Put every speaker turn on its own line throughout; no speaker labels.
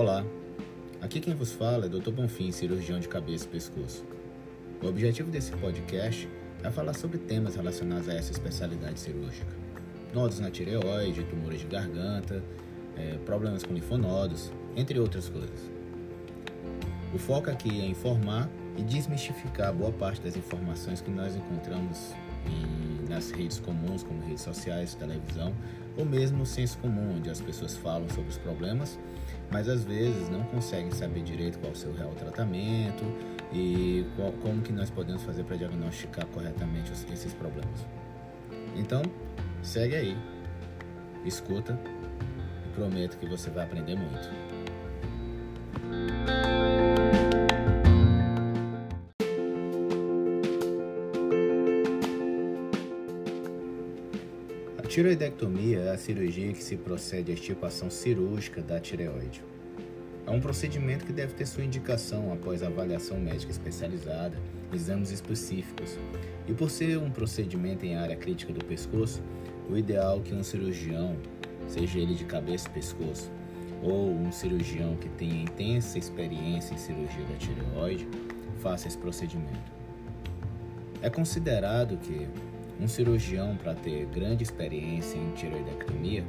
Olá, aqui quem vos fala é Dr. Bonfim, cirurgião de cabeça e pescoço. O objetivo desse podcast é falar sobre temas relacionados a essa especialidade cirúrgica. Nodos na tireoide, tumores de garganta, é, problemas com linfonodos, entre outras coisas. O foco aqui é informar e desmistificar boa parte das informações que nós encontramos em, nas redes comuns, como redes sociais, televisão, ou mesmo no senso comum, onde as pessoas falam sobre os problemas, mas às vezes não conseguem saber direito qual é o seu real tratamento e qual, como que nós podemos fazer para diagnosticar corretamente esses problemas. Então, segue aí, escuta e prometo que você vai aprender muito. Tiroidectomia é a cirurgia que se procede à extirpação cirúrgica da tireoide. É um procedimento que deve ter sua indicação após avaliação médica especializada, exames específicos. E por ser um procedimento em área crítica do pescoço, o ideal é que um cirurgião, seja ele de cabeça e pescoço, ou um cirurgião que tenha intensa experiência em cirurgia da tireoide, faça esse procedimento. É considerado que um cirurgião, para ter grande experiência em tiroidectomia,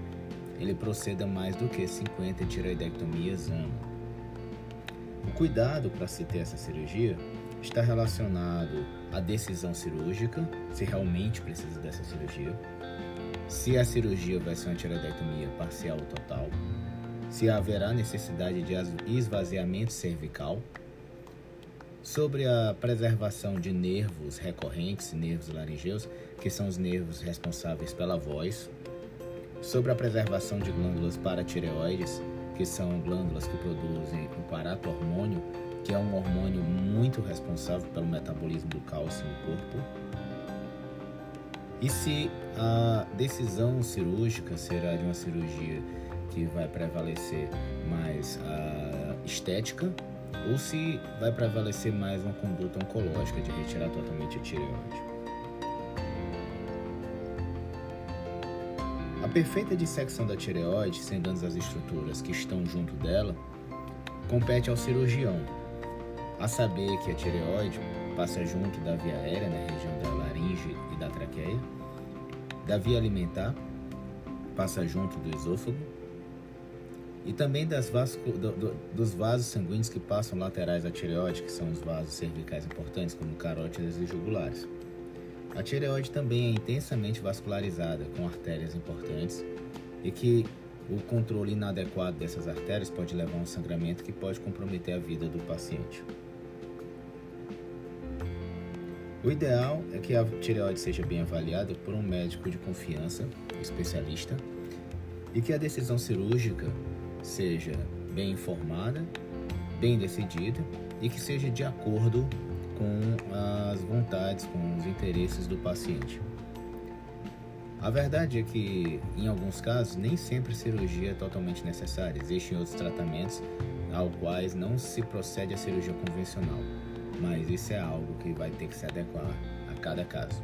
ele proceda mais do que 50 tiroidectomias ano. O cuidado para se ter essa cirurgia está relacionado à decisão cirúrgica, se realmente precisa dessa cirurgia, se a cirurgia vai ser uma tiroidectomia parcial ou total, se haverá necessidade de esvaziamento cervical, sobre a preservação de nervos recorrentes, nervos laringeus, que são os nervos responsáveis pela voz, sobre a preservação de glândulas paratireoides, que são glândulas que produzem o parato-hormônio, que é um hormônio muito responsável pelo metabolismo do cálcio no corpo. E se a decisão cirúrgica será de uma cirurgia que vai prevalecer mais a estética ou se vai prevalecer mais uma conduta oncológica de retirar totalmente a tireoide. A perfeita dissecção da tireoide, sem danos às estruturas que estão junto dela, compete ao cirurgião, a saber que a tireoide passa junto da via aérea, na região da laringe e da traqueia, da via alimentar, passa junto do esôfago, e também das vasco, do, do, dos vasos sanguíneos que passam laterais à tireoide, que são os vasos cervicais importantes, como carótidas e jugulares. A tireoide também é intensamente vascularizada, com artérias importantes, e que o controle inadequado dessas artérias pode levar a um sangramento que pode comprometer a vida do paciente. O ideal é que a tireoide seja bem avaliada por um médico de confiança, especialista, e que a decisão cirúrgica seja bem informada, bem decidida e que seja de acordo com as vontades, com os interesses do paciente. A verdade é que, em alguns casos, nem sempre cirurgia é totalmente necessária. Existem outros tratamentos ao quais não se procede à cirurgia convencional, mas isso é algo que vai ter que se adequar a cada caso.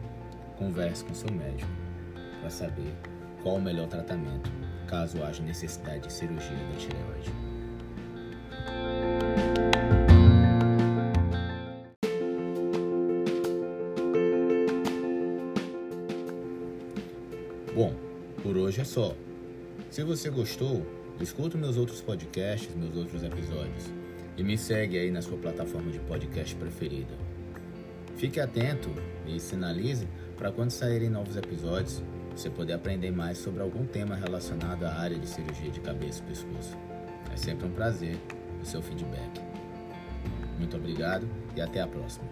Converse com seu médico para saber qual o melhor tratamento caso haja necessidade de cirurgia da tireoide. Bom, por hoje é só. Se você gostou, escuta meus outros podcasts, meus outros episódios e me segue aí na sua plataforma de podcast preferida. Fique atento e sinalize para quando saírem novos episódios você poder aprender mais sobre algum tema relacionado à área de cirurgia de cabeça e pescoço. É sempre um prazer o seu feedback. Muito obrigado e até a próxima.